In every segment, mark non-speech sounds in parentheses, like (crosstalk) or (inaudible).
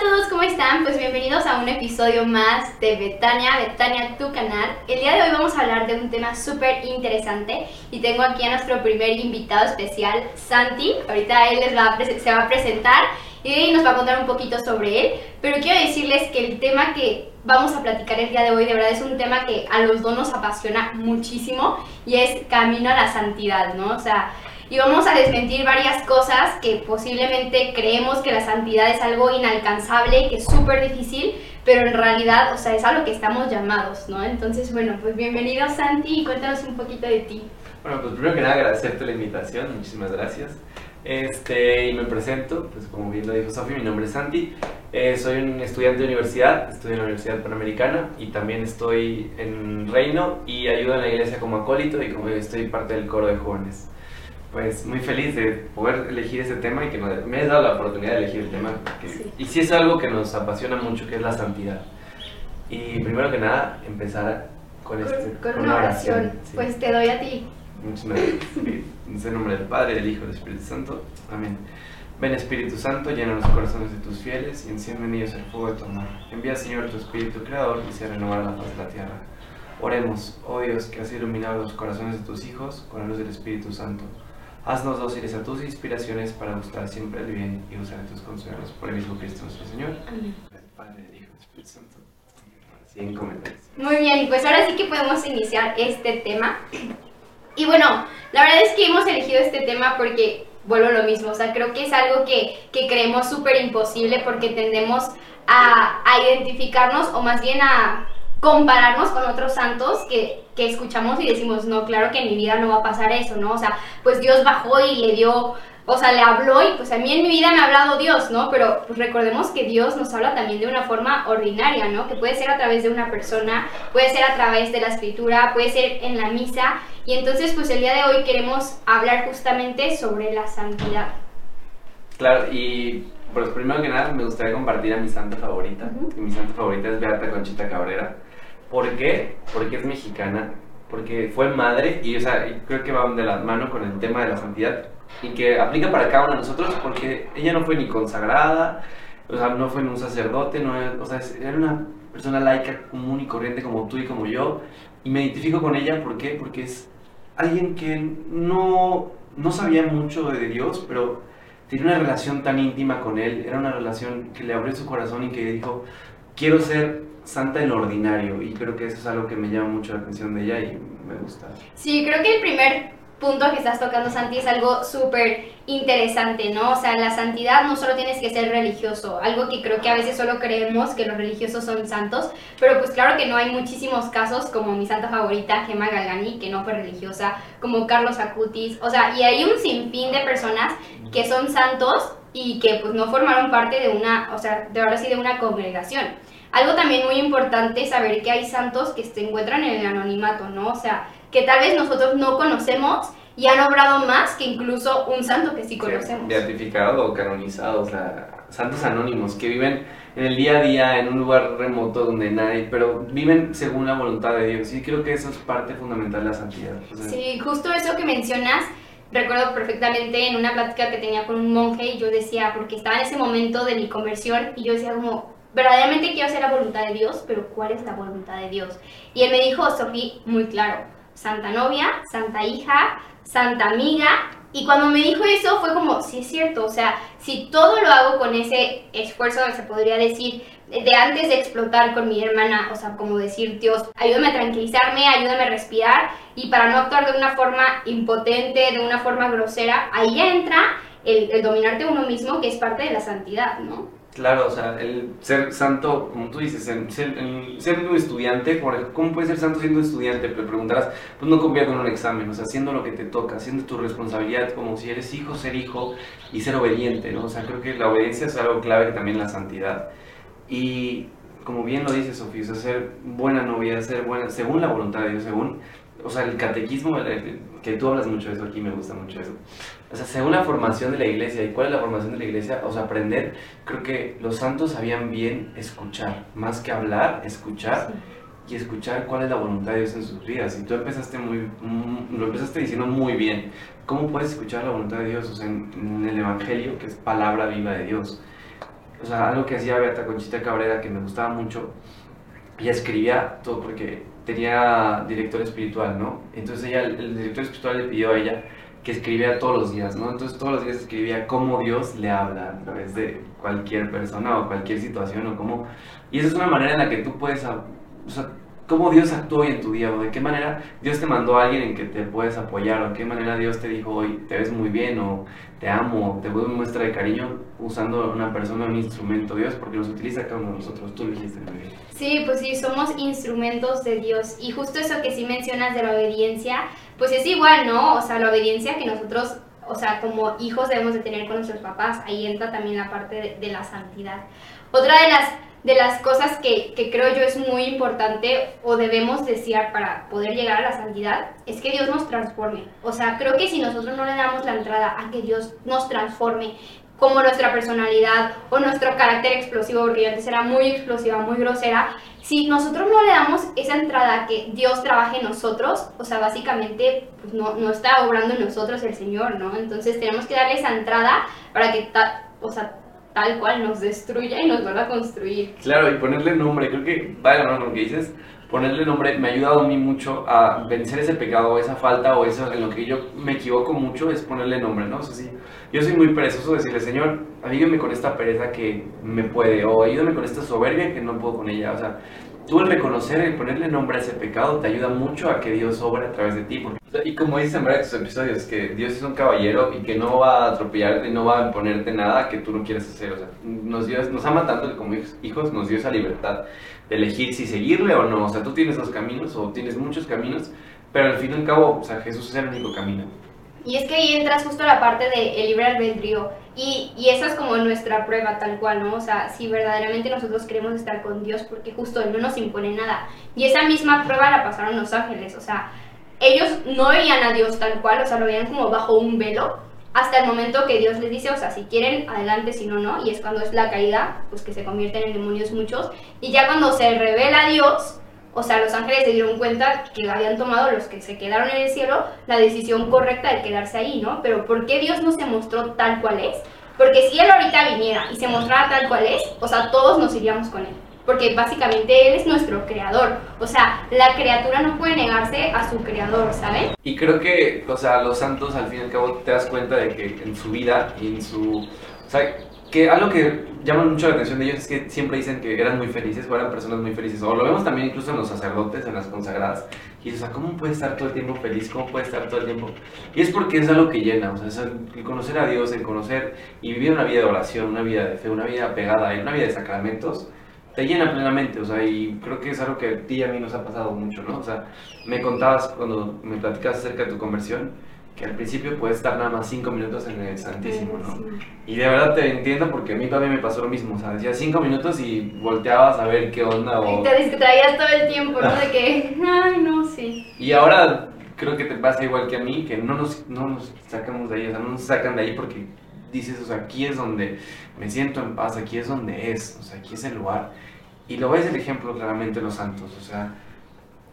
a todos, ¿cómo están? Pues bienvenidos a un episodio más de Betania, Betania, tu canal. El día de hoy vamos a hablar de un tema súper interesante y tengo aquí a nuestro primer invitado especial, Santi. Ahorita él les va a se va a presentar y nos va a contar un poquito sobre él. Pero quiero decirles que el tema que vamos a platicar el día de hoy de verdad es un tema que a los dos nos apasiona muchísimo y es camino a la santidad, ¿no? O sea, y vamos a desmentir varias cosas que posiblemente creemos que la santidad es algo inalcanzable, que es súper difícil, pero en realidad, o sea, es a lo que estamos llamados, ¿no? Entonces, bueno, pues bienvenido Santi y cuéntanos un poquito de ti. Bueno, pues primero que nada agradecerte la invitación, muchísimas gracias. Este, y me presento, pues como bien lo dijo Sofi, mi nombre es Santi, eh, soy un estudiante de universidad, estudio en la Universidad Panamericana y también estoy en Reino y ayudo en la iglesia como acólito y como estoy parte del coro de jóvenes pues muy feliz de poder elegir ese tema y que me hayas dado la oportunidad de elegir el tema. Y sí es algo que nos apasiona mucho, que es la santidad. Y primero que nada, empezar con, este, con, una oración. Pues te doy a ti. Muchas gracias. En el nombre del Padre, del Hijo y del Espíritu Santo. Amén. Ven Espíritu Santo, llena los corazones de tus fieles y enciende en ellos el fuego de tu amor. Envía Señor tu Espíritu Creador y se renovará la paz de la tierra. Oremos, oh Dios, que has iluminado los corazones de tus hijos con la luz del Espíritu Santo Haznos dóciles a tus inspiraciones para gustar siempre el bien y usar tus consuelos. Por el mismo Cristo nuestro Señor. Amén. Padre, Hijo y Espíritu Santo. Sin comentarios. Muy bien, pues ahora sí que podemos iniciar este tema. Y bueno, la verdad es que hemos elegido este tema porque vuelvo a lo mismo, o sea, creo que es algo que, que creemos súper imposible porque tendemos a, a identificarnos o más bien a compararnos con otros santos que, que, escuchamos y decimos, no, claro que en mi vida no va a pasar eso, ¿no? O sea, pues Dios bajó y le dio, o sea, le habló y pues a mí en mi vida me ha hablado Dios, ¿no? Pero pues recordemos que Dios nos habla también de una forma ordinaria, ¿no? Que puede ser a través de una persona, puede ser a través de la escritura, puede ser en la misa. Y entonces pues el día de hoy queremos hablar justamente sobre la santidad. Claro, y pues primero que nada me gustaría compartir a mi santa favorita. Mi santa favorita es Beata Conchita Cabrera ¿Por qué? Porque es mexicana, porque fue madre y o sea, creo que va de la mano con el tema de la santidad y que aplica para cada uno de nosotros porque ella no fue ni consagrada, o sea, no fue ni un sacerdote, no, o sea, era una persona laica común y corriente como tú y como yo y me identifico con ella ¿por qué? porque es alguien que no, no sabía mucho de Dios, pero tenía una relación tan íntima con Él, era una relación que le abrió su corazón y que dijo, quiero ser santa en ordinario y creo que eso es algo que me llama mucho la atención de ella y me gusta. Sí, creo que el primer punto que estás tocando, Santi, es algo súper interesante, ¿no? O sea, la santidad no solo tienes que ser religioso, algo que creo que a veces solo creemos que los religiosos son santos, pero pues claro que no hay muchísimos casos como mi santa favorita, Gemma Galgani, que no fue religiosa, como Carlos Acutis, o sea, y hay un sinfín de personas que son santos y que pues no formaron parte de una, o sea, de ahora sí de una congregación. Algo también muy importante es saber que hay santos que se encuentran en el anonimato, ¿no? O sea, que tal vez nosotros no conocemos y han obrado más que incluso un santo que sí conocemos. beatificado o canonizado, o sea, santos anónimos que viven en el día a día en un lugar remoto donde nadie, pero viven según la voluntad de Dios. Y creo que eso es parte fundamental de la santidad. sí, justo eso que mencionas. Recuerdo perfectamente en una plática que tenía con un monje y yo decía, porque estaba en ese momento de mi conversión y yo decía como, verdaderamente quiero hacer la voluntad de Dios, pero ¿cuál es la voluntad de Dios? Y él me dijo, Sofía, muy claro, santa novia, santa hija, santa amiga. Y cuando me dijo eso fue como, sí es cierto, o sea, si todo lo hago con ese esfuerzo, se podría decir, de antes de explotar con mi hermana, o sea, como decir, Dios, ayúdame a tranquilizarme, ayúdame a respirar, y para no actuar de una forma impotente, de una forma grosera, ahí entra el, el dominarte uno mismo, que es parte de la santidad, ¿no? Claro, o sea, el ser santo, como tú dices, el ser, un estudiante, ¿cómo puedes ser santo siendo estudiante? Pero preguntarás, pues no convierte en un examen, o sea, haciendo lo que te toca, haciendo tu responsabilidad, como si eres hijo, ser hijo y ser obediente, ¿no? O sea, creo que la obediencia es algo clave también la santidad. Y como bien lo dice Sofía, o sea, ser buena novia, ser buena, según la voluntad de Dios, según o sea, el catequismo, que tú hablas mucho de eso aquí, me gusta mucho eso. O sea, según la formación de la iglesia, ¿y cuál es la formación de la iglesia? O sea, aprender, creo que los santos sabían bien escuchar, más que hablar, escuchar. Y escuchar cuál es la voluntad de Dios en sus vidas. Y tú empezaste muy, mm, lo empezaste diciendo muy bien. ¿Cómo puedes escuchar la voluntad de Dios? O sea, en, el Evangelio, que es palabra viva de Dios o sea, algo que hacía Beata Conchita Cabrera que me gustaba mucho, ella escribía todo porque tenía director espiritual, ¿no? Entonces ella, el director espiritual le pidió a ella que escribía todos los días, ¿no? Entonces todos los días escribía cómo Dios le habla a través de cualquier persona o cualquier situación o cómo... Y esa es una manera en la que tú puedes, o sea, cómo Dios actuó hoy en tu día o de qué manera Dios te mandó a alguien en que te puedes apoyar o de qué manera Dios te dijo hoy te ves muy bien o te amo, te doy muestra de cariño usando una persona, un instrumento Dios porque nos utiliza cada uno de nosotros, tú lo dijiste muy bien. Sí, pues sí, somos instrumentos de Dios y justo eso que sí mencionas de la obediencia, pues es igual, ¿no? O sea, la obediencia que nosotros, o sea, como hijos debemos de tener con nuestros papás, ahí entra también la parte de, la santidad. Otra de las de las cosas que, que, creo yo es muy importante o debemos desear para poder llegar a la santidad es que Dios nos transforme. O sea, creo que si nosotros no le damos la entrada a que Dios nos transforme, como nuestra personalidad o nuestro carácter explosivo, porque yo antes era muy explosiva, muy grosera, si nosotros no le damos esa entrada que Dios trabaje en nosotros, o sea, básicamente pues no, no está obrando en nosotros el Señor, ¿no? Entonces tenemos que darle esa entrada para que, o sea, tal cual nos destruya y nos vuelva a construir. Claro, y ponerle nombre, creo que va de con lo que dices, ponerle nombre me ha ayudado a mí mucho a vencer ese pecado, esa falta o eso en lo que yo me equivoco mucho es ponerle nombre, ¿no? O sea, sí, yo soy muy perezoso decirle, Señor, ayúdame con esta pereza que me puede, o ayúdame con esta soberbia que no puedo con ella, o sea, tú el reconocer, el ponerle nombre a ese pecado te ayuda mucho a que Dios obre a través de ti. y como dicen en varios episodios, que Dios es un caballero y que no va a atropellarte y no va a imponerte nada que tú no quieres hacer. O sea, nos, dio, nos ama tanto que como hijos nos dio esa libertad de elegir si seguirle o no. O sea, tú tienes dos caminos o tienes muchos caminos, pero al fin y al cabo, o sea, Jesús es el único camino. Y es que ahí entras justo a la parte del de libre albedrío. Y, y esa es como nuestra prueba tal cual, ¿no? O sea, si verdaderamente nosotros queremos estar con Dios, porque justo Él no nos impone nada. Y esa misma prueba la pasaron los ángeles, o sea, ellos no veían a Dios tal cual, o sea, lo veían como bajo un velo, hasta el momento que Dios les dice, o sea, si quieren, adelante, si no, no. Y es cuando es la caída, pues que se convierten en demonios muchos. Y ya cuando se revela Dios, o sea, los ángeles se dieron cuenta que habían tomado los que se quedaron en el cielo la decisión correcta de quedarse ahí, ¿no? Pero ¿por qué Dios no se mostró tal cual es? Porque si Él ahorita viniera y se mostrara tal cual es, o sea, todos nos iríamos con Él. Porque básicamente Él es nuestro creador. O sea, la criatura no puede negarse a su creador, ¿saben? Y creo que, o sea, los santos al fin y al cabo te das cuenta de que en su vida y en su... O sea, que algo que llama mucho la atención de ellos es que siempre dicen que eran muy felices o eran personas muy felices. O lo vemos también incluso en los sacerdotes, en las consagradas. Y o sea, ¿cómo puede estar todo el tiempo feliz? ¿Cómo puede estar todo el tiempo? Y es porque es algo que llena, o sea, es el conocer a Dios, el conocer y vivir una vida de oración, una vida de fe, una vida pegada, una vida de sacramentos, te llena plenamente, o sea, y creo que es algo que a ti y a mí nos ha pasado mucho, ¿no? O sea, me contabas cuando me platicabas acerca de tu conversión, que al principio puedes estar nada más cinco minutos en el Santísimo, ¿no? Y de verdad te entiendo porque a mí también me pasó lo mismo, o sea, decía cinco minutos y volteabas a ver qué onda o... Y te distraías todo el tiempo, ¿no? De que, (laughs) ay, no, sí. Y ahora creo que te pasa igual que a mí, que no nos, no nos sacamos de ahí, o sea, no nos sacan de ahí porque dices, o sea, aquí es donde me siento en paz, aquí es donde es, o sea, aquí es el lugar. Y lo ves el ejemplo claramente los santos, o sea,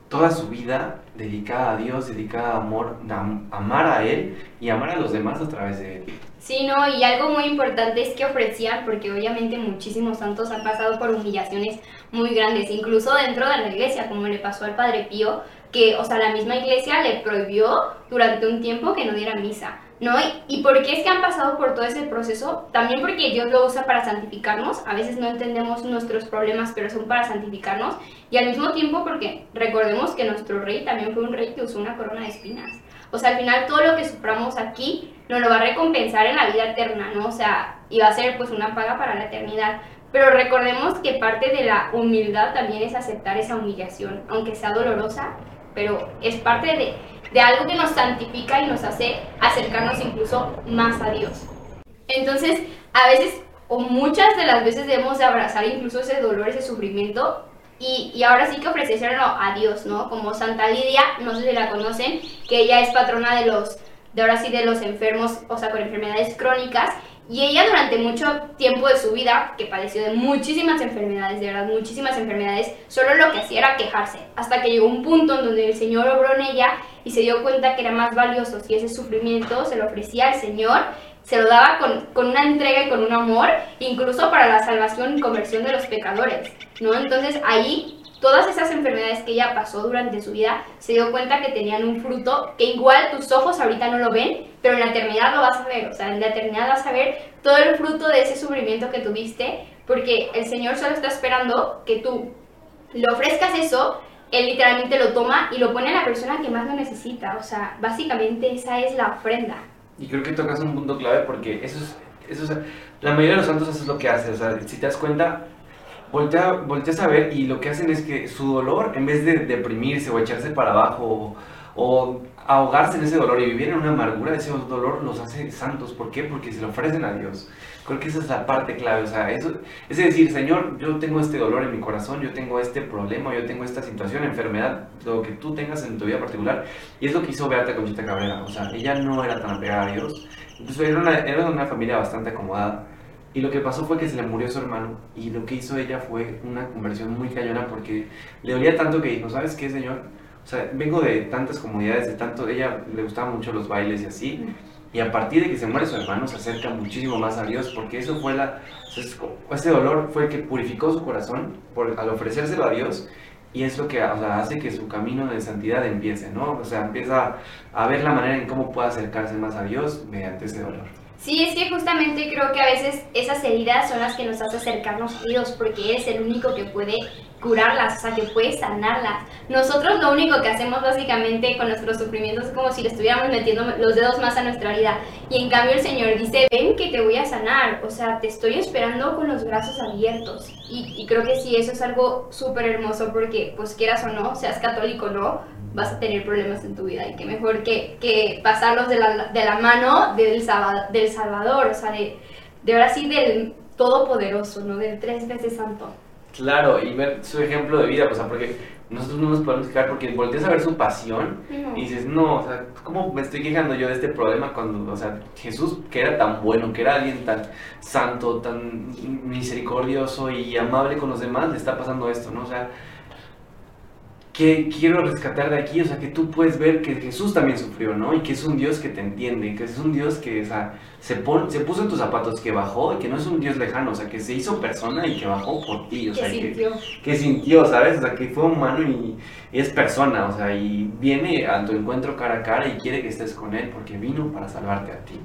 toda su vida dedicada a Dios, dedicada a amor, a amar a Él y amar a los demás a través de Él. Sí, no, y algo muy importante es que ofrecían, porque obviamente muchísimos santos han pasado por humillaciones muy grandes, incluso dentro de la iglesia, como le pasó al Padre Pío, que, o sea, la misma iglesia le prohibió durante un tiempo que no diera misa. ¿No? ¿Y por qué es que han pasado por todo ese proceso? También porque Dios lo usa para santificarnos. A veces no entendemos nuestros problemas, pero son para santificarnos. Y al mismo tiempo porque recordemos que nuestro rey también fue un rey que usó una corona de espinas. O sea, al final todo lo que suframos aquí nos lo va a recompensar en la vida eterna, ¿no? O sea, y va a ser pues una paga para la eternidad. Pero recordemos que parte de la humildad también es aceptar esa humillación, aunque sea dolorosa, pero es parte de de algo que nos santifica y nos hace acercarnos incluso más a Dios. Entonces, a veces o muchas de las veces debemos de abrazar incluso ese dolor, ese sufrimiento y, y, ahora sí que ofrecérselo a Dios, ¿no? Como Santa Lidia, no sé si la conocen, que ella es patrona de los, de ahora sí de los enfermos, o sea, con enfermedades crónicas y ella durante mucho tiempo de su vida, que padeció de muchísimas enfermedades, de verdad, muchísimas enfermedades, solo lo que hacía era quejarse, hasta que llegó un punto en donde el Señor obró en ella y se dio cuenta que era más valioso si ese sufrimiento se lo ofrecía al Señor, se lo daba con, con, una entrega y con un amor, incluso para la salvación y conversión de los pecadores, ¿no? Entonces ahí todas esas enfermedades que ella pasó durante su vida, se dio cuenta que tenían un fruto que igual tus ojos ahorita no lo ven, pero en la eternidad lo vas a ver, o sea, en la eternidad vas a ver todo el fruto de ese sufrimiento que tuviste, porque el Señor solo está esperando que tú le ofrezcas eso, Él literalmente lo toma y lo pone a la persona que más lo necesita, o sea, básicamente esa es la ofrenda. Y creo que tocas un punto clave porque eso es, eso es, la mayoría de los santos eso es lo que hace, o sea, si te das cuenta, voltea, volteas a ver y lo que hacen es que su dolor, en vez de deprimirse o echarse para abajo o, ahogarse en ese dolor y vivir en una amargura, ese dolor los hace santos. ¿Por qué? Porque se lo ofrecen a Dios. Creo que esa es la parte clave. O sea, eso, es decir, Señor, yo tengo este dolor en mi corazón, yo tengo este problema, yo tengo esta situación, enfermedad, lo que tú tengas en tu vida particular. Y es lo que hizo Beata Conchita Cabrera. O sea, ella no era tan apegada a Dios. Entonces era una, era una familia bastante acomodada. Y lo que pasó fue que se le murió su hermano y lo que hizo ella fue una conversión muy cañona porque le dolía tanto que dijo, ¿sabes qué, señor? O sea, vengo de tantas comunidades, de tanto, ella le gustaban mucho los bailes y así. Y a partir de que se muere su hermano se acerca muchísimo más a Dios porque eso fue la, ese dolor fue el que purificó su corazón por, al ofrecérselo a Dios y es lo que o sea, hace que su camino de santidad empiece, ¿no? O sea, empieza a ver la manera en cómo puede acercarse más a Dios mediante ese dolor. Sí, es que justamente creo que a veces esas heridas son las que nos hacen acercarnos a Dios, porque es el único que puede curarlas, o sea, que puede sanarlas. Nosotros lo único que hacemos básicamente con nuestros sufrimientos es como si le estuviéramos metiendo los dedos más a nuestra herida. Y en cambio el Señor dice, ven que te voy a sanar, o sea, te estoy esperando con los brazos abiertos. Y, y creo que sí, eso es algo súper hermoso porque, pues quieras o no, seas católico o no, vas a tener problemas en tu vida y que mejor que, que pasarlos de la, de la mano del, del Salvador, o sea, de, de ahora sí del Todopoderoso, ¿no? Del tres veces santo. Claro, y ver su ejemplo de vida, o sea, porque nosotros no nos podemos quejar porque volteas a ver su pasión y dices, no, o sea, ¿cómo me estoy quejando yo de este problema cuando, o sea, Jesús, que era tan bueno, que era alguien tan santo, tan misericordioso y amable con los demás, le está pasando esto, ¿no? O sea, que quiero rescatar de aquí, o sea, que tú puedes ver que Jesús también sufrió, ¿no? Y que es un Dios que te entiende, que es un Dios que o sea, se, se puso en tus zapatos, que bajó, y que no es un Dios lejano, o sea, que se hizo persona y que bajó por ti, o sea, que sintió, que, sintió ¿sabes? O sea, que fue humano y, es persona, o sea, y viene a tu encuentro cara a cara y quiere que estés con Él porque vino para salvarte a ti.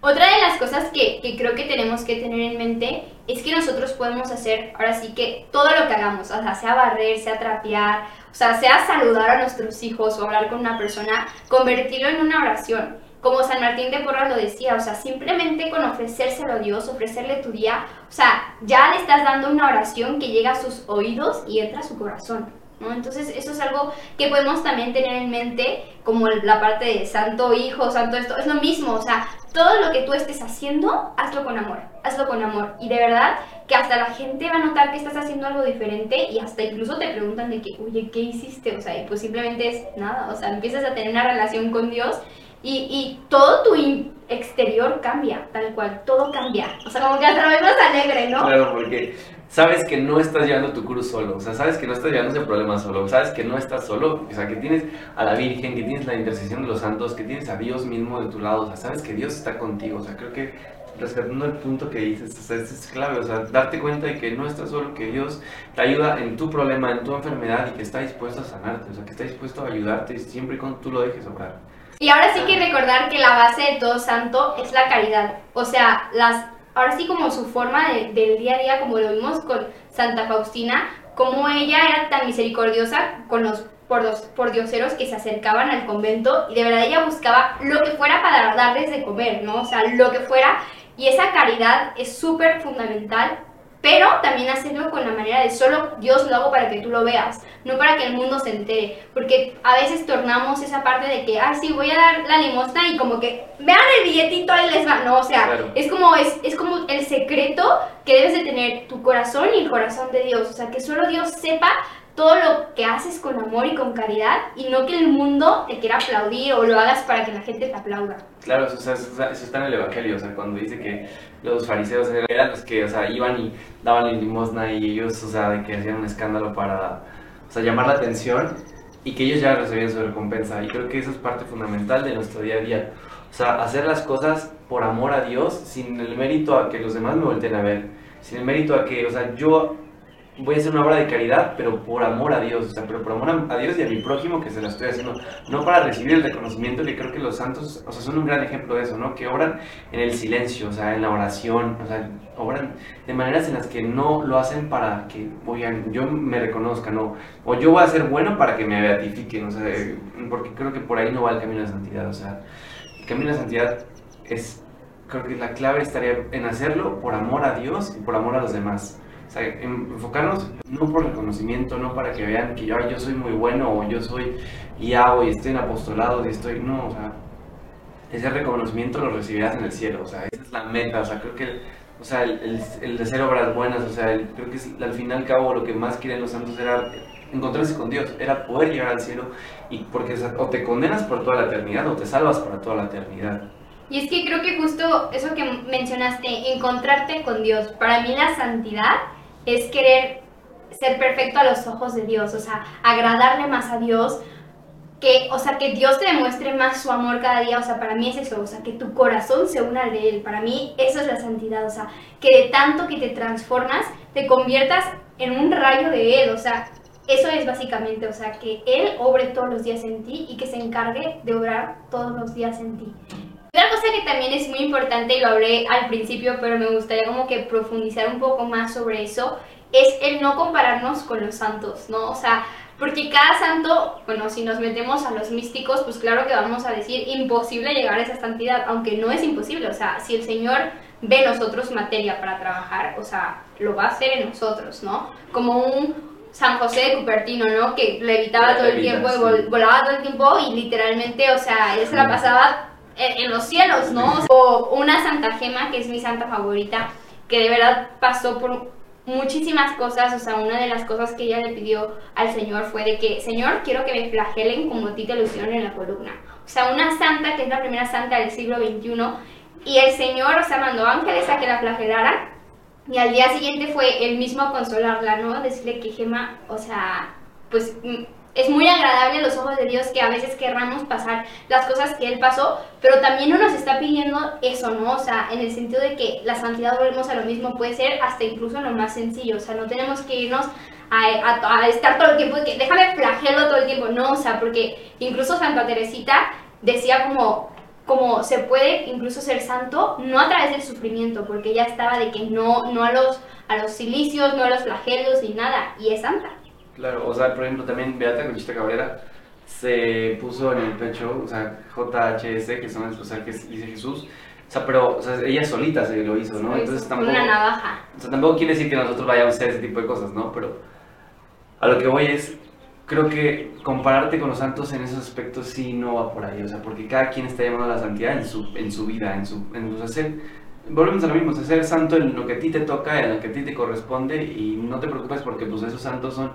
Otra de las cosas que, que, creo que tenemos que tener en mente es que nosotros podemos hacer, ahora sí que todo lo que hagamos, o sea, sea barrer, sea trapear, o sea, sea saludar a nuestros hijos o hablar con una persona, convertirlo en una oración. Como San Martín de Porras lo decía, o sea, simplemente con ofrecérselo a Dios, ofrecerle tu día, o sea, ya le estás dando una oración que llega a sus oídos y entra a su corazón. ¿No? Entonces eso es algo que podemos también tener en mente como la parte de santo hijo, santo esto, es lo mismo, o sea, todo lo que tú estés haciendo, hazlo con amor, hazlo con amor. Y de verdad que hasta la gente va a notar que estás haciendo algo diferente y hasta incluso te preguntan de que, oye, ¿qué hiciste? O sea, y pues simplemente es nada, o sea, empiezas a tener una relación con Dios y, y todo tu exterior cambia, tal cual, todo cambia. O sea, como que hasta lo más alegre, ¿no? Claro, porque sabes que no estás llevando tu cruz solo, o sea, sabes que no estás llevando ese problema solo, sabes que no estás solo, o sea, que tienes a la Virgen, que tienes la intercesión de los santos, que tienes a Dios mismo de tu lado, o sea, sabes que Dios está contigo, o sea, creo que rescatando el punto que dices, o sea, es clave, o sea, darte cuenta de que no estás solo, que Dios te ayuda en tu problema, en tu enfermedad y que está dispuesto a sanarte, o sea, que está dispuesto a ayudarte siempre y cuando tú lo dejes obrar. Y ahora sí que recordar que la base de todo santo es la caridad, o sea, las ahora sí como su forma de, del día a día, como lo vimos con Santa Faustina, como ella era tan misericordiosa con los por, los, por dioseros que se acercaban al convento y de verdad ella buscaba lo que fuera para darles de comer, ¿no? O sea, lo que fuera. Y esa caridad es súper fundamental pero también hacerlo con la manera de solo Dios lo hago para que tú lo veas, no para que el mundo se entere, porque a veces tornamos esa parte de que, ah, sí, voy a dar la limosna y como que, vean el billetito, ahí les va, no, o sea, es, como, es, es como el secreto que debes de tener tu corazón y el corazón de Dios, o sea, que solo Dios sepa todo lo que haces con amor y con caridad y no que el mundo te quiera aplaudir o lo hagas para que la gente te aplauda. Claro, eso, eso, está en el Evangelio, o sea, cuando dice que los fariseos eran los que, o sea, iban y daban limosna y ellos, o sea, de que hacían un escándalo para, o sea, llamar la atención y que ellos ya recibían su recompensa. Y creo que eso es parte fundamental de nuestro día a día. O sea, hacer las cosas por amor a Dios, sin el mérito a que los demás me volteen a ver, sin el mérito a que, o sea, yo voy a hacer una obra de caridad, pero por amor a Dios, o sea, pero por amor a Dios y a mi prójimo que se la estoy haciendo, no para recibir el reconocimiento, que creo que los santos, o sea, son un gran ejemplo de eso, ¿no? Que obran en el silencio, o sea, en la oración, o sea, obran de maneras en las que no lo hacen para que, oigan, yo me reconozca, ¿no? O yo voy a ser bueno para que me beatifiquen, o sea, porque creo que por ahí no va el camino de santidad, o sea, el camino de santidad es, creo que la clave estaría en hacerlo por amor a Dios y por amor a los demás enfocarnos no por reconocimiento, no para que vean que yo, soy muy bueno o yo soy y hago y estoy en apostolado y estoy, no, o sea, ese reconocimiento lo recibirás en el cielo, o sea, esa es la meta, o sea, creo que, o sea, el, el, de hacer obras buenas, o sea, creo que al fin y cabo lo que más quieren los santos era encontrarse con Dios, era poder llegar al cielo y porque o te condenas por toda la eternidad o te salvas para toda la eternidad. Y es que creo que justo eso que mencionaste, encontrarte con Dios, para mí la santidad es querer ser perfecto a los ojos de Dios, o sea, agradarle más a Dios, que, o sea, que Dios te demuestre más su amor cada día, o sea, para mí es eso, o sea, que tu corazón se una al de Él, para mí eso es la santidad, o sea, que de tanto que te transformas, te conviertas en un rayo de Él, o sea, eso es básicamente, o sea, que Él obre todos los días en ti y que se encargue de obrar todos los días en ti. Otra cosa que también es muy importante, y lo hablé al principio, pero me gustaría como que profundizar un poco más sobre eso, es el no compararnos con los santos, ¿no? O sea, porque cada santo, bueno, si nos metemos a los místicos, pues claro que vamos a decir imposible llegar a esa santidad, aunque no es imposible, o sea, si el Señor ve nosotros materia para trabajar, o sea, lo va a hacer en nosotros, ¿no? Como un San José de Cupertino, ¿no? Que levitaba todo el tiempo y volaba todo el tiempo y literalmente, o sea, él se la pasaba en, los cielos, ¿no? O una Santa Gema, que es mi santa favorita, que de verdad pasó por muchísimas cosas, o sea, una de las cosas que ella le pidió al Señor fue de que, Señor, quiero que me flagelen como a ti te lo en la columna. O sea, una santa que es la primera santa del siglo XXI, y el Señor, o sea, mandó ángeles a que la flagelaran, y al día siguiente fue el mismo a consolarla, ¿no? Decirle que Gema, o sea, pues es muy agradable a los ojos de Dios que a veces querramos pasar las cosas que Él pasó, pero también no nos está pidiendo eso, ¿no? O sea, en el sentido de que la santidad, volvemos a lo mismo, puede ser hasta incluso lo más sencillo, o sea, no tenemos que irnos a, estar todo el tiempo, que déjame flagelo todo el tiempo, no, o sea, porque incluso Santa Teresita decía como, como se puede incluso ser santo, no a través del sufrimiento, porque ella estaba de que no, no a los, a los silicios, no a los flagelos ni nada, y es santa. Claro, o sea, por ejemplo, también Beata Conchita Cabrera se puso en el pecho, o sea, JHS, que son o sea, que dice Jesús, o sea, pero o sea, ella solita se lo hizo, ¿no? Entonces tampoco... Una navaja. O sea, tampoco quiere decir que nosotros vayamos a hacer ese tipo de cosas, ¿no? Pero a lo que voy es, creo que compararte con los santos en esos aspectos sí no va por ahí, o sea, porque cada quien está llamando a la santidad en su, en su vida, en su, en su hacer volvemos a lo mismo, ser santo en lo que a ti te toca, en lo que a ti te corresponde y no te preocupes porque pues esos santos son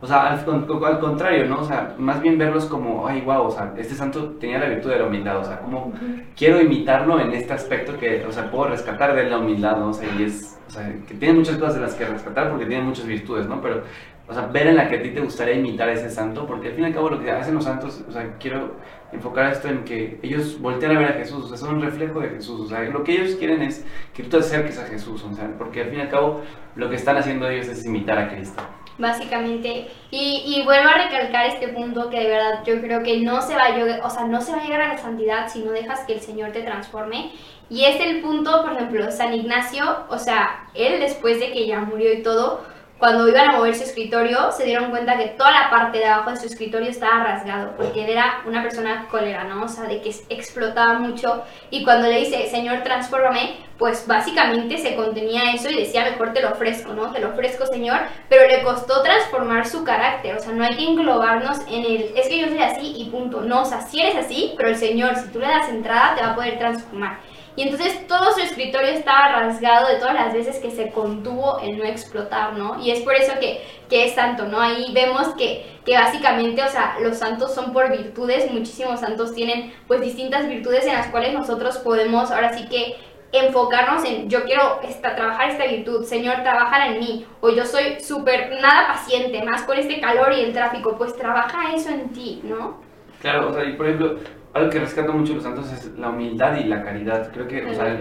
o sea, al, al, contrario, ¿no? O sea, más bien verlos como, ay, wow, o sea, este santo tenía la virtud de la humildad, o sea, como quiero imitarlo en este aspecto que, o sea, puedo rescatar de la humildad, ¿no? O sea, y es, o sea, que tiene muchas cosas de las que rescatar porque tiene muchas virtudes, ¿no? Pero, o sea, ver en la que a ti te gustaría imitar a ese santo, porque al fin y al cabo lo que hacen los santos, o sea, quiero enfocar esto en que ellos voltean a ver a Jesús, o sea, son un reflejo de Jesús, o sea, lo que ellos quieren es que tú te acerques a Jesús, o sea, porque al fin y al cabo lo que están haciendo ellos es imitar a Cristo básicamente. Y, vuelvo a recalcar este punto que de verdad yo creo que no se, va a, o sea, no se va a llegar a la santidad si no dejas que el Señor te transforme. Y es el punto, por ejemplo, San Ignacio, o sea, él después de que ya murió y todo, cuando iban a mover su escritorio, se dieron cuenta que toda la parte de abajo de su escritorio estaba rasgado, porque él era una persona cólera, ¿no? O sea, de que explotaba mucho. Y cuando le dice, Señor, transfórmame, pues básicamente se contenía eso y decía, mejor te lo ofrezco, ¿no? Te lo ofrezco, Señor. Pero le costó transformar su carácter, o sea, no hay que englobarnos en el, es que yo soy así y punto. No, o sea, si eres así, pero el Señor, si tú le das entrada, te va a poder transformar. Y entonces todo su escritorio estaba rasgado de todas las veces que se contuvo el no explotar, ¿no? Y es por eso que, que es santo, ¿no? Ahí vemos que, que básicamente, o sea, los santos son por virtudes, muchísimos santos tienen pues distintas virtudes en las cuales nosotros podemos ahora sí que enfocarnos en yo quiero esta, trabajar esta virtud, Señor, trabaja en mí, o yo soy súper nada paciente, más con este calor y el tráfico, pues trabaja eso en ti, ¿no? Claro, o sea, y por ejemplo, algo que rescato mucho los santos es la humildad y la caridad. Creo que, o sea,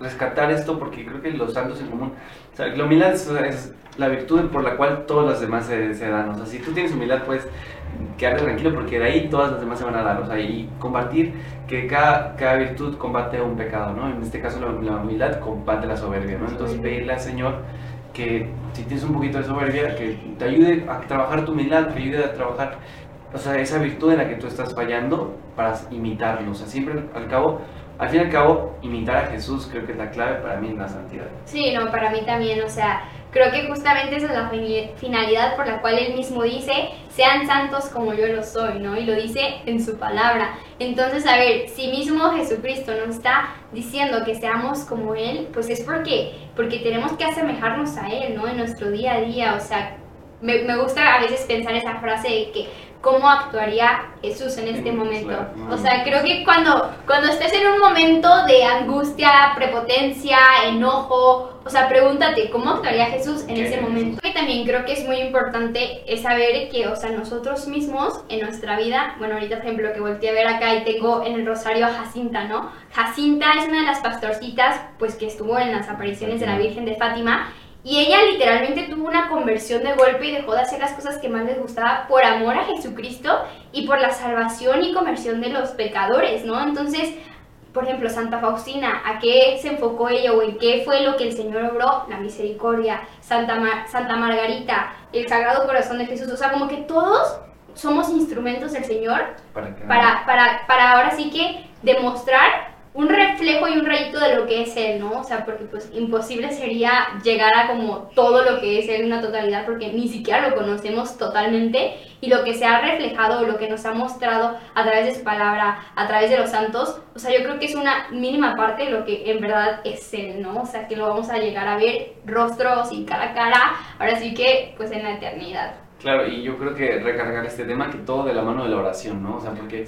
rescatar esto porque creo que los santos en común, o sea, la humildad es, la virtud por la cual todos los demás se, se, dan. O sea, si tú tienes humildad, puedes quedarte tranquilo porque de ahí todas las demás se van a dar. O sea, y compartir que cada, cada virtud combate un pecado, ¿no? En este caso, la, humildad combate la soberbia, ¿no? Entonces, pedirle al Señor que si tienes un poquito de soberbia, que te ayude a trabajar tu humildad, que ayude a trabajar o sea, esa virtud en la que tú estás fallando para imitarlo. O sea, siempre al cabo al fin y al cabo, imitar a Jesús creo que es la clave para mí en la santidad. Sí, no, para mí también, o sea, creo que justamente esa es la finalidad por la cual él mismo dice, sean santos como yo lo soy, ¿no? Y lo dice en su palabra. Entonces, a ver, si mismo Jesucristo nos está diciendo que seamos como él, pues es porque, porque tenemos que asemejarnos a él, ¿no? En nuestro día a día, o sea, me, me gusta a veces pensar esa frase de que cómo actuaría Jesús en este momento. O sea, creo que cuando, cuando estés en un momento de angustia, prepotencia, enojo, o sea, pregúntate cómo actuaría Jesús en ese momento. Y también creo que es muy importante es saber que, o sea, nosotros mismos en nuestra vida, bueno, ahorita por ejemplo que volteé a ver acá y tengo en el rosario a Jacinta, ¿no? Jacinta es una de las pastorcitas, pues que estuvo en las apariciones de la Virgen de Fátima y ella literalmente tuvo una conversión de golpe y dejó de hacer las cosas que más les gustaba por amor a Jesucristo y por la salvación y conversión de los pecadores, ¿no? Entonces, por ejemplo, Santa Faustina, ¿a qué se enfocó ella o en qué fue lo que el Señor obró? La misericordia. Santa, Santa Margarita, el Sagrado Corazón de Jesús. O sea, como que todos somos instrumentos del Señor para, para, para, para ahora sí que demostrar un reflejo y un rayito de lo que es él, ¿no? O sea, porque pues imposible sería llegar a como todo lo que es él en una totalidad porque ni siquiera lo conocemos totalmente y lo que se ha reflejado, lo que nos ha mostrado a través de su palabra, a través de los santos, o sea, yo creo que es una mínima parte de lo que en verdad es él, ¿no? O sea, que lo vamos a llegar a ver rostros y cara a cara, ahora sí que pues en la eternidad. Claro, y yo creo que recargar este tema que todo de la mano de la oración, ¿no? O sea, porque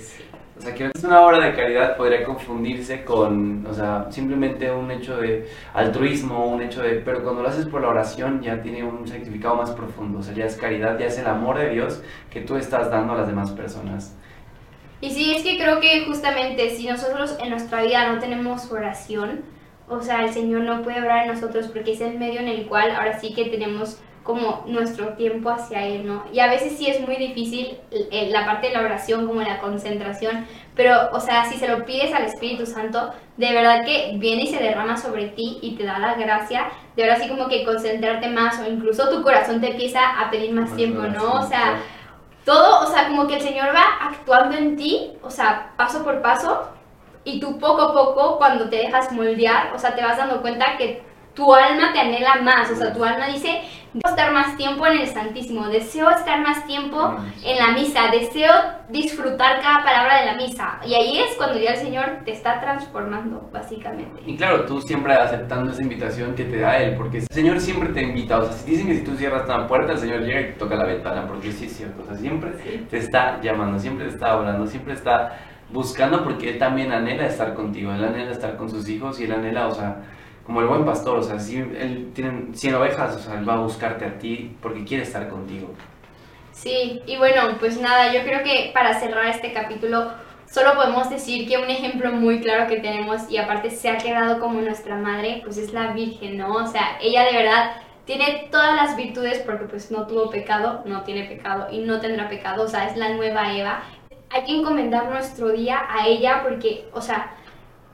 o sea, que una obra de caridad podría confundirse con, o sea, simplemente un hecho de altruismo, un hecho de, pero cuando lo haces por la oración ya tiene un significado más profundo, o sea, ya es caridad, ya es el amor de Dios que tú estás dando a las demás personas. Y sí, es que creo que justamente si nosotros en nuestra vida no tenemos oración, o sea, el Señor no puede orar en nosotros porque es el medio en el cual ahora sí que tenemos como nuestro tiempo hacia Él, ¿no? Y a veces sí es muy difícil eh, la parte de la oración, como la concentración, pero, o sea, si se lo pides al Espíritu Santo, de verdad que viene y se derrama sobre ti y te da la gracia de ahora sí como que concentrarte más o incluso tu corazón te empieza a pedir más, tiempo, ¿no? O sea, todo, o sea, como que el Señor va actuando en ti, o sea, paso por paso, y tú poco a poco, cuando te dejas moldear, o sea, te vas dando cuenta que tu alma te anhela más, o sea, tu alma dice, deseo estar más tiempo en el Santísimo, deseo estar más tiempo en la misa, deseo disfrutar cada palabra de la misa. Y ahí es cuando ya el Señor te está transformando, básicamente. Y claro, tú siempre aceptando esa invitación que te da Él, porque el Señor siempre te invita, o sea, si dicen que si tú cierras la puerta, el Señor llega y te toca la ventana, porque sí es cierto, o sea, siempre te está llamando, siempre te está hablando, siempre está buscando, porque Él también anhela estar contigo, Él anhela estar con sus hijos y Él anhela, o sea, como el buen pastor, o sea, si él tiene 100 ovejas, o sea, él va a buscarte a ti porque quiere estar contigo. Sí, y bueno, pues nada, yo creo que para cerrar este capítulo solo podemos decir que un ejemplo muy claro que tenemos y aparte se ha quedado como nuestra madre, pues es la Virgen, ¿no? O sea, ella de verdad tiene todas las virtudes porque pues no tuvo pecado, no tiene pecado y no tendrá pecado, o sea, es la nueva Eva. Hay que encomendar nuestro día a ella porque, o sea,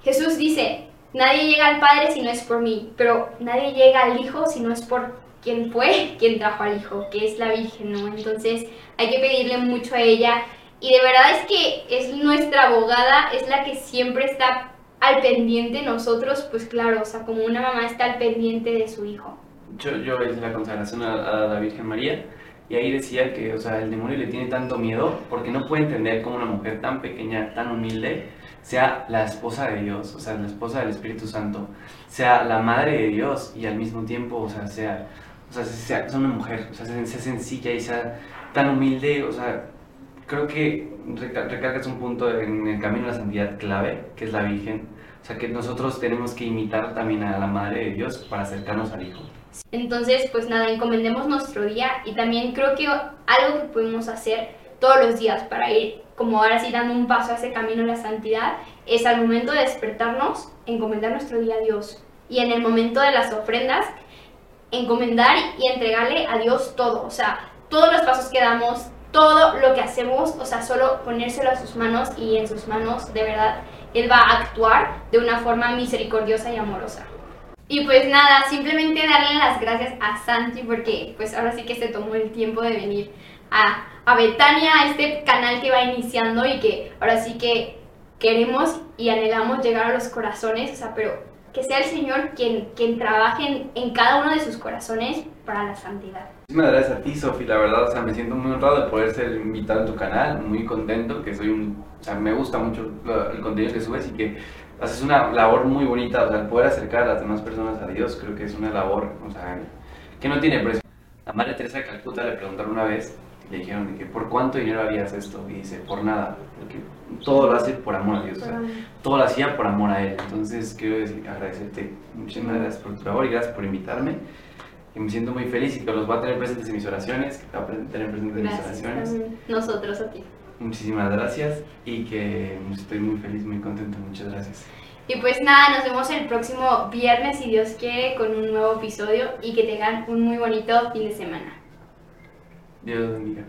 Jesús dice, Nadie llega al Padre si no es por mí, pero nadie llega al Hijo si no es por quien fue (laughs) quien trajo al Hijo, que es la Virgen, ¿no? Entonces hay que pedirle mucho a ella y de verdad es que es nuestra abogada, es la que siempre está al pendiente nosotros, pues claro, o sea, como una mamá está al pendiente de su hijo. Yo, yo hice la consagración a, a la Virgen María y ahí decía que, o sea, el demonio le tiene tanto miedo porque no puede entender cómo una mujer tan pequeña, tan humilde, sea la esposa de Dios, o sea, la esposa del Espíritu Santo, sea la madre de Dios y al mismo tiempo, o sea, sea, o sea, sea, una mujer, o sea, sea sencilla y sea tan humilde, o sea, creo que recargas un punto en el camino de la santidad clave, que es la Virgen, o sea, que nosotros tenemos que imitar también a la madre de Dios para acercarnos al Hijo. Entonces, pues nada, encomendemos nuestro día y también creo que algo que podemos hacer todos los días para ir como ahora sí dando un paso a ese camino de la santidad es al momento de despertarnos, encomendar nuestro día a Dios. Y en el momento de las ofrendas, encomendar y entregarle a Dios todo. O sea, todos los pasos que damos, todo lo que hacemos, o sea, solo ponérselo a sus manos y en sus manos, de verdad, Él va a actuar de una forma misericordiosa y amorosa. Y pues nada, simplemente darle las gracias a Santi porque pues ahora sí que se tomó el tiempo de venir a, a Betania, a este canal que va iniciando y que ahora sí que queremos y anhelamos llegar a los corazones, o sea, pero que sea el Señor quien, quien trabaje en, en cada uno de sus corazones para la santidad. Muchísimas gracias a ti, Sofi, la verdad, o sea, me siento muy honrado de poder ser invitado en tu canal, muy contento, que soy un, o sea, me gusta mucho el contenido que subes y que haces una labor muy bonita, o sea, el poder acercar a las demás personas a Dios, creo que es una labor, o sea, que no tiene precio. A María Teresa de Calcuta le preguntaron una vez, le dijeron de que por cuánto dinero harías esto, y dice, por nada, porque todo lo hace por amor a Dios, o sea, todo lo hacía por amor a él. Entonces quiero decir, agradecerte. Muchísimas gracias por tu labor y gracias por invitarme. Y me siento muy feliz y que los voy a tener presentes en mis oraciones, que te voy a tener presentes en mis oraciones. también Nosotros a ti. Muchísimas gracias y que estoy muy feliz, muy contento. Muchas gracias. Y pues nada, nos vemos el próximo viernes, si Dios quiere, con un nuevo episodio y que tengan un muy bonito fin de semana. Dios los bendiga.